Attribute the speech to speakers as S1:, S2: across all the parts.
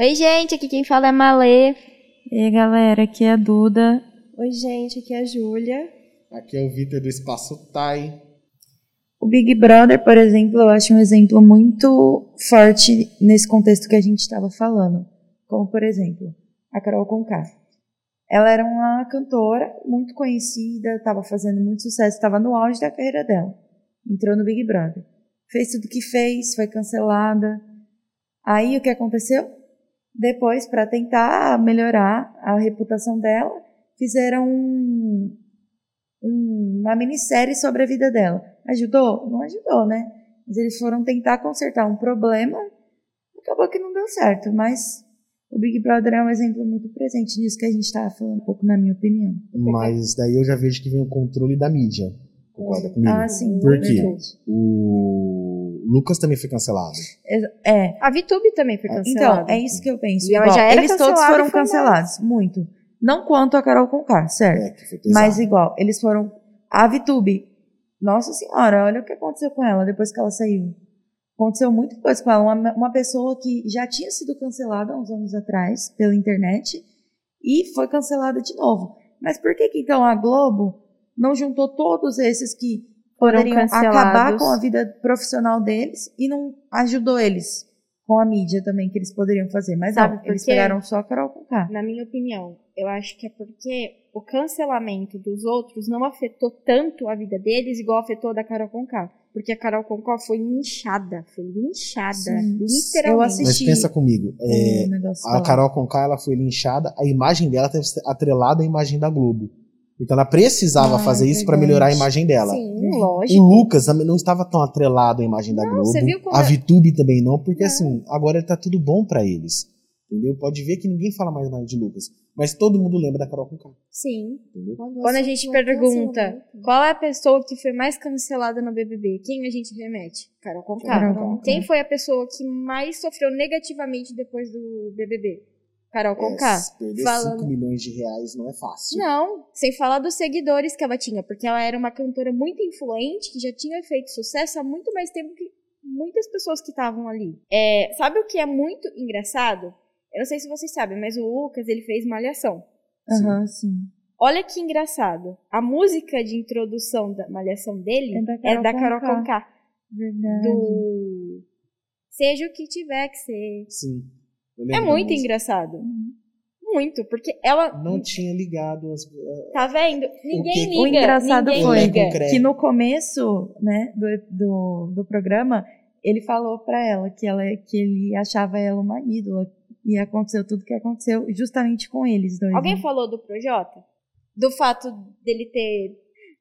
S1: Oi, gente, aqui quem fala é Malê.
S2: E aí, galera, aqui é a Duda.
S3: Oi, gente, aqui é a Júlia.
S4: Aqui é o Vitor do Espaço Tai.
S2: O Big Brother, por exemplo, eu acho um exemplo muito forte nesse contexto que a gente estava falando. Como, por exemplo, a Carol Conká. Ela era uma cantora muito conhecida, estava fazendo muito sucesso, estava no auge da carreira dela. Entrou no Big Brother. Fez tudo que fez, foi cancelada. Aí o que aconteceu? Depois, para tentar melhorar a reputação dela, fizeram um, um, uma minissérie sobre a vida dela. Ajudou? Não ajudou, né? Mas eles foram tentar consertar um problema, acabou que não deu certo, mas o Big Brother é um exemplo muito presente nisso que a gente estava falando um pouco, na minha opinião.
S4: Mas daí eu já vejo que vem o controle da mídia. Concorda comigo?
S2: Ah, sim.
S4: Por quê?
S2: verdade.
S4: O Lucas também foi cancelado.
S2: É.
S3: A VTube também foi
S2: Então,
S3: cancelada.
S2: é isso que eu penso.
S3: E ela
S2: Igual,
S3: já era
S2: eles todos foram
S3: foi
S2: cancelados, muito. Não quanto a Carol Conká, certo?
S4: É, que foi pesado.
S2: Mas igual, eles foram. A Vitube, nossa senhora, olha o que aconteceu com ela depois que ela saiu. Aconteceu muita coisa com ela. Uma, uma pessoa que já tinha sido cancelada há uns anos atrás pela internet e foi cancelada de novo. Mas por que, que então a Globo não juntou todos esses que
S1: Foram
S2: poderiam
S1: cancelados.
S2: acabar com a vida profissional deles e não ajudou eles com a mídia também que eles poderiam fazer? Mas
S3: Sabe
S2: não, eles pegaram só a Carol Conká.
S3: Na minha opinião, eu acho que é porque o cancelamento dos outros não afetou tanto a vida deles igual afetou a da Carol Conká. Porque a Carol Conká foi linchada, foi linchada,
S2: Sim.
S3: literalmente.
S2: Eu
S4: Mas
S2: assisti
S4: pensa comigo. é, a. Carol Conká ela foi linchada, a imagem dela teve atrelada à imagem da Globo. Então ela precisava
S2: Ah,
S4: fazer isso para melhorar a imagem dela.
S3: Sim,
S4: O
S3: lógico.
S4: Lucas também não estava tão atrelado à imagem da
S3: Não,
S4: Globo.
S3: você viu como
S4: a
S3: é-
S4: Vitube também não, porque
S3: Não.
S4: assim, agora tá tudo bom pra eles. Entendeu? Pode ver que ninguém fala mais mais de Lucas. Mas todo mundo lembra da Carol Conká.
S3: Sim.
S4: Entendeu?
S3: Quando a gente pergunta qual é a pessoa que foi mais cancelada no BBB, quem a gente remete? Carol Conká.
S2: Carol Conká.
S3: Quem foi a pessoa que mais sofreu negativamente depois do BBB? Carol Conká.
S4: É, perder
S3: Falando-
S4: 5 milhões de reais não é fácil.
S3: Não, sem falar dos seguidores que ela tinha, porque ela era uma cantora muito influente, que já tinha feito sucesso há muito mais tempo que muitas pessoas que estavam ali. É, sabe o que é muito engraçado? Eu não sei se vocês sabem, mas o Lucas, ele fez Malhação.
S2: Aham, sim.
S3: Olha que engraçado. A música de introdução da Malhação dele
S2: É da
S3: é
S2: Carol
S3: da Carol
S2: Conká.
S3: Conká.
S2: Verdade.
S3: Do Seja o que tiver que ser.
S4: Sim.
S3: É muito engraçado. Muito, porque ela...
S4: Não tinha ligado as.
S3: Tá vendo? Ninguém
S4: que-
S3: liga.
S2: O engraçado
S3: ninguém
S2: foi
S3: liga.
S2: que no começo, né, do, do, do programa, ele falou pra ela que ela que ele achava ela uma ídola e aconteceu tudo que aconteceu justamente com eles dois.
S3: Alguém
S2: né?
S3: falou do Projota? Do fato dele ter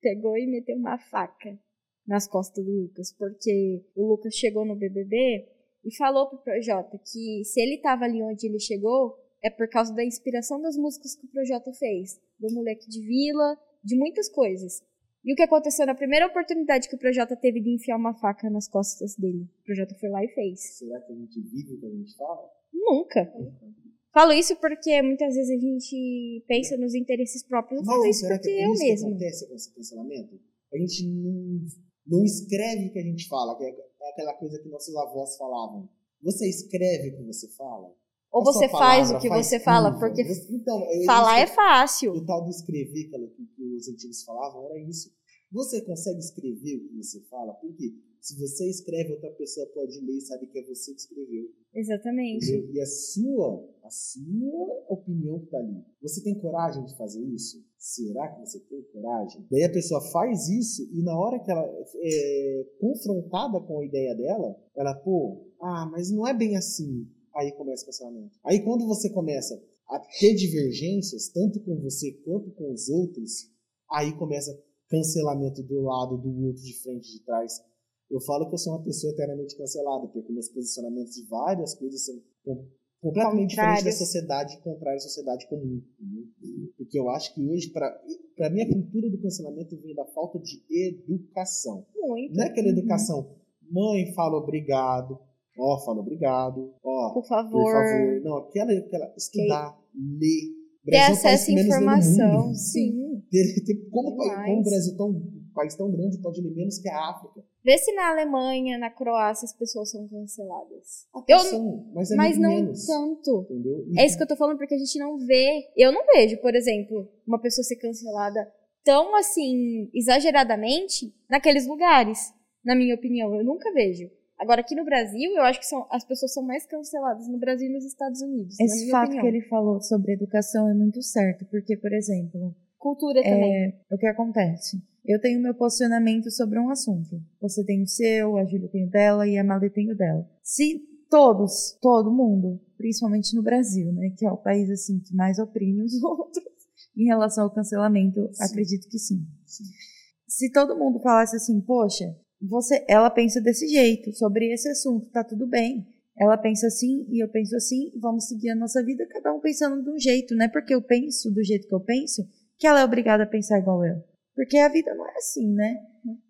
S3: pegou e meteu uma faca nas costas do Lucas, porque o Lucas chegou no BBB e falou pro Projota que se ele tava ali onde ele chegou é por causa da inspiração das músicas que o Projota fez, do moleque de vila, de muitas coisas. E o que aconteceu na primeira oportunidade que o Projota teve de enfiar uma faca nas costas dele? O Projota foi lá e fez.
S4: Será que a gente vive o que a gente fala?
S3: Nunca. Falo isso porque muitas vezes a gente pensa nos interesses próprios. Eu falo isso
S4: será que
S3: porque
S4: é
S3: eu
S4: isso que
S3: mesma.
S4: acontece com esse cancelamento? A gente não, não escreve o que a gente fala, que é aquela coisa que nossos avós falavam. Você escreve o que você fala?
S3: Ou você faz o que
S4: faz
S3: você fala,
S4: curva.
S3: porque
S4: então, é
S3: falar é fácil.
S4: O tal do escrever que, que- os antigos falavam era isso. Você consegue escrever o que você fala? Porque se você escreve, outra pessoa pode ler e sabe que é você que escreveu.
S3: Exatamente.
S4: Entendeu? E a sua, a sua opinião que tá ali. Você tem coragem de fazer isso? Será que você tem coragem? Daí a pessoa faz isso e na hora que ela é confrontada com a ideia dela, ela, pô, ah, mas não é bem assim. Aí começa o cancelamento. Aí quando você começa a ter divergências, tanto com você quanto com os outros, aí começa cancelamento do lado, do outro, de frente, de trás. Eu falo que eu sou uma pessoa eternamente cancelada, porque meus posicionamentos de várias coisas são com- completamente diferentes da sociedade, contrários à sociedade comum. Porque eu acho que hoje, para mim, a cultura do cancelamento vem da falta de educação.
S3: Muito.
S4: Não é aquela educação, mãe fala obrigado, ó, fala obrigado, ó,
S3: Por favor.
S4: por favor. Não, aquela, aquela estudar, ler. O
S3: Ter
S4: é
S3: acesso
S4: que
S3: à informação. Sim.
S4: Ter- ter- como, como o Brasil é tão, um país tão grande pode ler menos que a África?
S3: Vê se na Alemanha, na Croácia, as pessoas são canceladas.
S4: Até
S3: Eu-
S4: são, mas é
S3: Mas não
S4: menos,
S3: tanto.
S4: Entendeu? E-
S3: É isso que eu tô falando, porque a gente não vê. Eu não vejo, por exemplo, uma pessoa ser cancelada tão assim, exageradamente, naqueles lugares. Na minha opinião, eu nunca vejo. Agora, aqui no Brasil, eu acho que são, as pessoas são mais canceladas no Brasil e nos Estados Unidos. na
S2: Esse
S3: minha
S2: fato
S3: opinião.
S2: que ele falou sobre educação é muito certo, porque, por exemplo,
S3: Cultura também.
S2: é, o que acontece? Eu tenho meu posicionamento sobre um assunto. Você tem o seu, a Júlia tem o dela e a Malê tem o dela. Se todos, todo mundo, principalmente no Brasil, né, que é o país assim que mais oprime os outros em relação ao cancelamento,
S4: Sim.
S2: acredito que sim.
S4: Sim.
S2: Se todo mundo falasse assim, poxa, você, ela pensa desse jeito sobre esse assunto, tá tudo bem. Ela pensa assim e eu penso assim, vamos seguir a nossa vida, cada um pensando de um jeito, não é porque eu penso do jeito que eu penso que ela é obrigada a pensar igual eu. Porque a vida não é assim, né?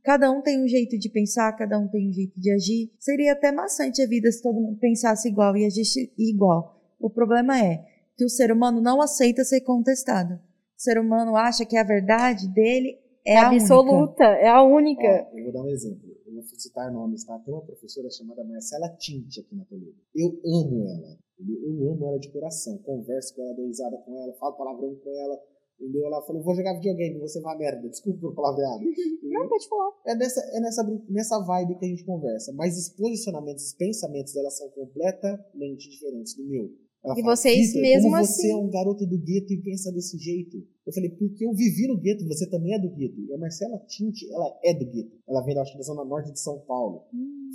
S2: Cada um tem um jeito de pensar, cada um tem um jeito de agir. Seria até maçante a vida se todo mundo pensasse igual e agisse igual. O problema é que o ser humano não aceita ser contestado. O ser humano acha que a verdade dele é, a única.
S3: absoluta, é a única.
S4: Ó, eu vou dar um exemplo. Eu vou citar nomes, tá? Tem uma professora chamada Marcela Tinte aqui na Toledo. Eu amo ela. entendeu? Eu amo ela de coração. Converso com ela, dou risada com ela, falo palavrão com ela. Entendeu? Ela falou, vou jogar videogame, você vai merda. Desculpa pelo palavreado.
S3: Não, pode falar.
S4: É nessa, é nessa, nessa vibe que a gente conversa. Mas os posicionamentos, os pensamentos dela são completamente diferentes do meu. Ela
S3: E vocês
S4: "Vitor,
S3: mesmo
S4: como
S3: assim-
S4: você é um garoto do gueto e pensa desse jeito. Eu falei, porque eu vivi no gueto, você também é do gueto. E a Marcela Tinte, ela é do gueto. Ela vem, acho que da zona norte de São Paulo.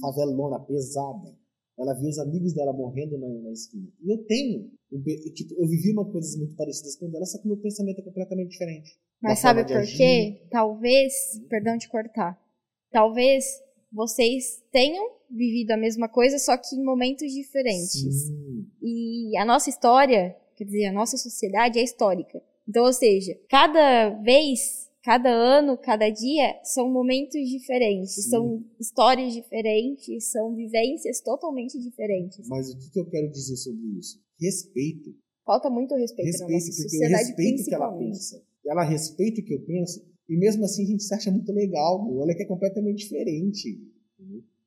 S4: Favelona, pesada. Ela viu os amigos dela morrendo na, na esquina. E eu tenho. um pe- tipo, eu vivi uma coisas muito parecidas com ela, só que meu pensamento é completamente diferente.
S3: Mas sabe por quê? Talvez, perdão de cortar, talvez vocês tenham vivido a mesma coisa, só que em momentos diferentes.
S4: Sim.
S3: E a nossa história, quer dizer, a nossa sociedade é histórica. Então, ou seja, cada vez, cada ano, cada dia são momentos diferentes,
S4: Sim.
S3: são histórias diferentes, são vivências totalmente diferentes.
S4: Mas o que, que eu quero dizer sobre isso? Respeito.
S3: Falta muito respeito, na
S4: Respeito,
S3: nossa
S4: porque eu
S3: sociedade,
S4: respeito o que ela pensa. Ela respeita o que eu penso, e mesmo assim a gente se acha muito legal. Olha que é completamente diferente.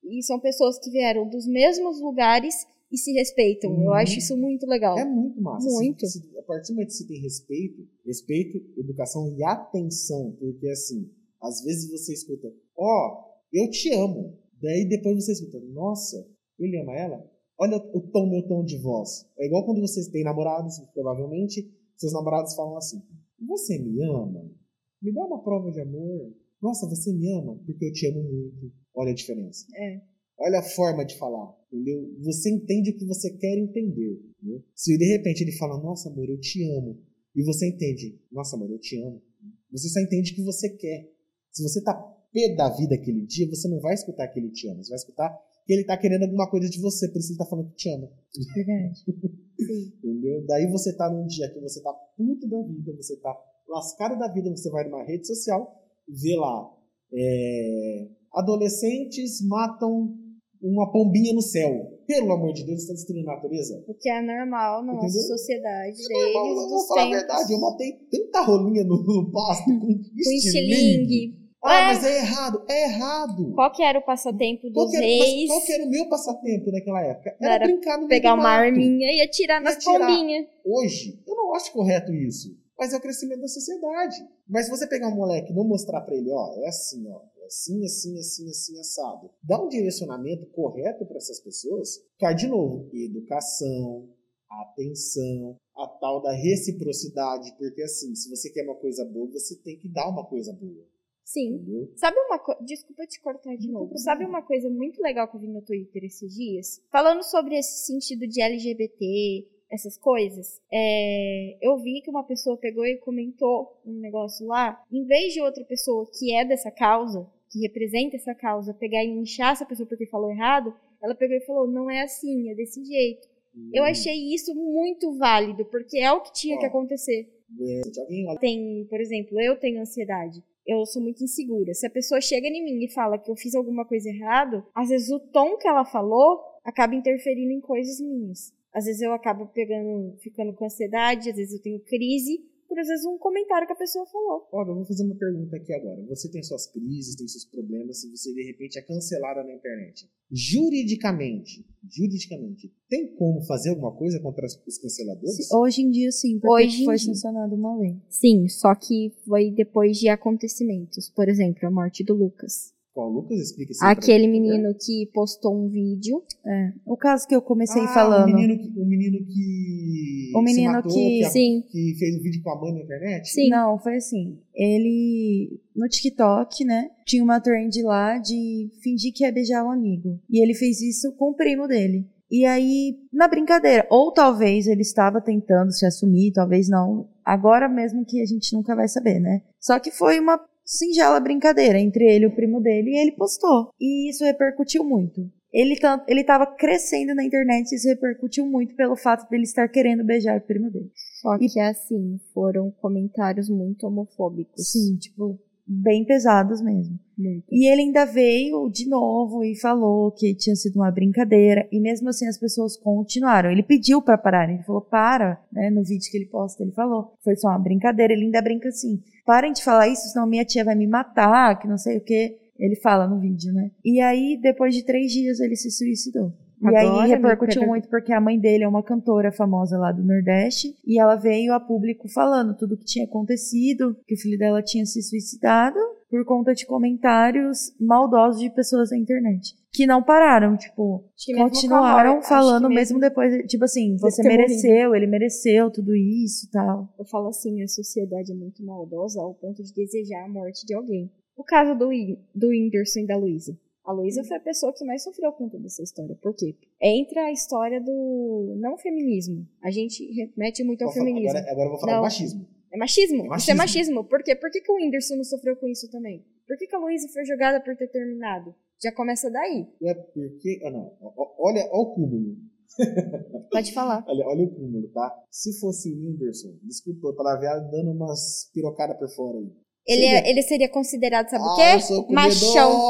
S3: E são pessoas que vieram dos mesmos lugares e se respeitam. Eu
S4: Uhum.
S3: acho isso muito legal.
S4: É muito massa. Se-
S3: Muito.
S4: se- a partir do momento que você tem respeito, respeito, educação e atenção, porque assim, às vezes você escuta, ó, eu te amo. Daí depois você escuta, nossa, ele ama ela? Olha o tom, meu tom de voz. É igual quando vocês têm namorados, provavelmente, seus namorados falam assim, você me ama? Me dá uma prova de amor. Nossa, você me ama? Porque eu te amo muito. Olha a diferença.
S3: É.
S4: Olha a forma de falar, entendeu? Você entende o que você quer entender, entendeu? Se de repente ele fala, nossa amor, eu te amo, e você entende, nossa amor, eu te amo, você só entende o que você quer. Se você tá pé da vida aquele dia, você não vai escutar que ele te ama, você vai escutar que ele tá querendo alguma coisa de você, por isso ele tá falando que te ama,
S2: Verdade.
S4: entendeu? Daí você tá num dia que você tá puto da vida, você tá lascado da vida, você vai numa rede social, vê lá, é, adolescentes matam uma pombinha no céu. Pelo amor de Deus, está destruindo a natureza?
S3: O que é normal na nossa sociedade
S4: Eu
S3: deles,
S4: vou, eu vou falar a verdade, eu matei tanta rolinha no, no pasto com estilingue. Ah,
S3: É.
S4: mas é errado, é errado.
S3: Qual que era o passatempo
S4: Qual
S3: dos
S4: que, era,
S3: reis?
S4: qual que era o meu passatempo naquela época? Era,
S3: Era
S4: brincar no
S3: Pegar uma arminha e atirar nas pombinhas.
S4: Hoje, eu não acho correto isso. Mas é o crescimento da sociedade. Mas se você pegar um moleque e não mostrar pra ele, ó, é assim, ó, é assim, assim, assim, assim, assado. Dá um direcionamento correto pra essas pessoas. Cara, de novo, educação, atenção, a tal da reciprocidade. Porque assim, se você quer uma coisa boa, você tem que dar uma coisa boa.
S3: Sim.
S4: Entendeu?
S3: Sabe uma coisa. Desculpa te cortar de novo. Sabe uma coisa muito legal que eu vi no Twitter esses dias? Falando sobre esse sentido de LGBT, essas coisas. é, eu vi que uma pessoa pegou e comentou um negócio lá. Em vez de outra pessoa que é dessa causa, que representa essa causa, pegar e inchar essa pessoa porque falou errado, ela pegou e falou: não é assim, é desse jeito. Eu
S4: Hum,
S3: achei isso muito válido, porque é o que tinha que acontecer.
S4: Olha
S3: tem, por exemplo, eu tenho ansiedade. Eu sou muito insegura. Se a pessoa chega em mim e fala que eu fiz alguma coisa errado, às vezes o tom que ela falou acaba interferindo em coisas minhas. Às vezes eu acabo pegando, ficando com ansiedade, às vezes eu tenho crise por às vezes um comentário que a pessoa falou.
S4: Olha, eu vou fazer uma pergunta aqui agora. Você tem suas crises, tem seus problemas, se você de repente é cancelada na internet. Juridicamente, juridicamente, tem como fazer alguma coisa contra os canceladores?
S2: Hoje em dia, sim, porque
S3: Hoje
S2: foi sancionada uma lei.
S3: Sim, só que foi depois de acontecimentos. Por exemplo, a morte do Lucas.
S4: Qual Lucas explica isso?
S3: Aquele
S4: mim, favor.
S3: menino que postou um vídeo.
S2: É. O caso que eu comecei
S4: Ah,
S2: falando.
S4: O menino que. O menino que,
S2: O menino
S4: se matou,
S2: que-
S4: a-
S3: Sim.
S4: que fez um vídeo com a mãe na internet?
S3: Sim.
S2: Não, foi assim. Ele, no TikTok, né, tinha uma trend lá de fingir que ia beijar um amigo. E ele fez isso com o primo dele. E aí, na brincadeira, ou talvez ele estava tentando se assumir, talvez não. Agora mesmo que a gente nunca vai saber, né? Só que foi uma singela brincadeira entre ele e o primo dele e ele postou. E isso repercutiu muito. Ele, tan- ele tava crescendo na internet e isso repercutiu muito pelo fato dele estar querendo beijar o primo dele.
S3: Só
S2: E-
S3: que assim, foram comentários muito homofóbicos.
S2: Sim, tipo, bem pesados mesmo.
S3: Muito.
S2: E ele ainda veio de novo e falou que tinha sido uma brincadeira. E mesmo assim as pessoas continuaram. Ele pediu pra parar. Ele falou, para, né? No vídeo que ele posta, ele falou. Foi só uma brincadeira. Ele ainda brinca assim. Parem de falar isso, senão minha tia vai me matar, que não sei o que. Ele fala no vídeo, né? E aí, depois de três dias, ele se suicidou. E aí repercutiu
S3: pega-
S2: muito porque a mãe dele é uma cantora famosa lá do Nordeste e ela veio a público falando tudo o que tinha acontecido, que o filho dela tinha se suicidado por conta de comentários maldosos de pessoas na internet. Que não pararam, tipo,
S3: mesmo
S2: continuaram
S3: morte-
S2: falando
S3: que
S2: mesmo depois, tipo assim, você mereceu, ele mereceu tudo isso e tal.
S3: Eu falo assim, a sociedade é muito maldosa ao ponto de desejar a morte de alguém. O caso do, do Whindersson e da Luísa. A Luísa foi a pessoa que mais sofreu com toda essa história. Por quê? Entra a história do não feminismo. A gente remete muito ao
S4: Vou falar-
S3: feminismo.
S4: Agora, agora eu vou falar
S3: Não.
S4: do machismo.
S3: É machismo.
S4: É
S3: Isso é
S4: machismo.
S3: machismo. Por quê? Por que, que o Whindersson não sofreu com isso também? Por que, que a Luísa foi jogada por ter terminado? Já começa daí.
S4: É porque. Ah, não. Olha, olha o cúmulo.
S3: Pode falar.
S4: Olha, olha o cúmulo, tá? Se fosse o Whindersson, desculpa a palavra, dando umas pirocadas por fora aí.
S3: Ele,
S4: Seria-
S3: é- ele seria considerado, sabe o
S4: Ah,
S3: quê?
S4: sou comedor!
S3: Machão.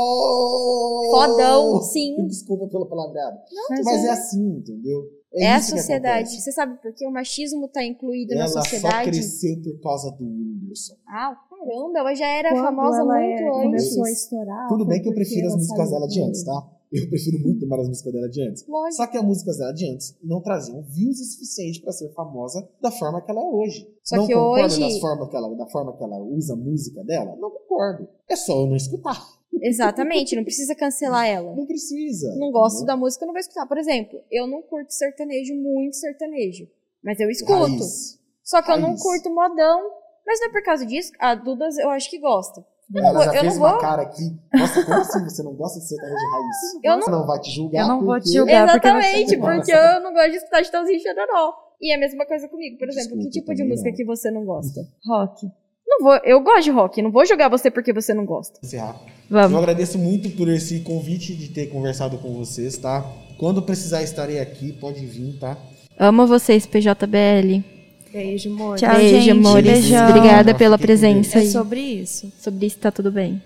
S3: Fodão, sim.
S4: Desculpa pelo palavreado.
S2: Mas
S4: Mas
S2: é-
S4: é assim, entendeu?
S3: É, a
S4: isso que
S3: sociedade. Você sabe por que o machismo tá incluído
S4: Ela
S3: na
S4: só
S3: sociedade?
S4: cresceu por causa do Whindersson.
S3: Ah, caramba, ela já era
S2: Quando
S3: famosa
S2: ela
S3: muito
S2: é-
S3: antes.
S2: começou a estourar.
S4: Tudo bem que eu prefiro as
S2: ela
S4: músicas dela de antes, tá? Eu prefiro muito mais as músicas dela de antes.
S3: Lógico.
S4: Só que as músicas dela de antes não traziam views o suficiente pra ser famosa da forma que ela é hoje.
S3: Só
S4: não
S3: que
S4: concordo
S3: hoje-
S4: das forma que ela, da forma que ela usa a música dela? Não concordo. É só eu não escutar.
S3: Exatamente, não precisa cancelar ela.
S4: Não precisa.
S3: Não gosto
S4: entendeu?
S3: da música, eu não vou escutar. Por exemplo, eu não curto sertanejo, muito sertanejo. Mas eu escuto.
S4: Raiz.
S3: Só que eu não
S4: Raiz.
S3: curto modão. Mas não é por causa disso. A Dudas eu acho que gosta. Eu não Eu
S4: fez
S3: não
S4: uma
S3: vou.
S4: cara aqui. Nossa, como assim você não gosta de sertanejo raiz?
S3: Eu não-
S4: Você não vai te julgar.
S2: Eu não vou te julgar.
S3: Exatamente,
S2: não
S3: porque eu não gosto de escutar Chitãozinho e Chororó. E é a mesma coisa comigo. Por exemplo,
S4: Desculpa,
S3: que tipo de música
S4: não.
S3: que você não gosta?
S2: Rock.
S3: Não vou, eu gosto de rock, não vou jogar você porque você não gosta.
S4: encerrar. Eu
S3: Vamos.
S4: agradeço muito por esse convite de ter conversado com vocês, tá? Quando precisar estarei aqui, pode vir, tá?
S3: Amo vocês, PJBL.
S1: Beijo, amor.
S2: Tchau,
S3: Beijo,
S2: gente.
S3: amores.
S2: Beijão.
S3: Obrigada pela presença
S1: É sobre isso.
S3: Sobre isso tá tudo bem.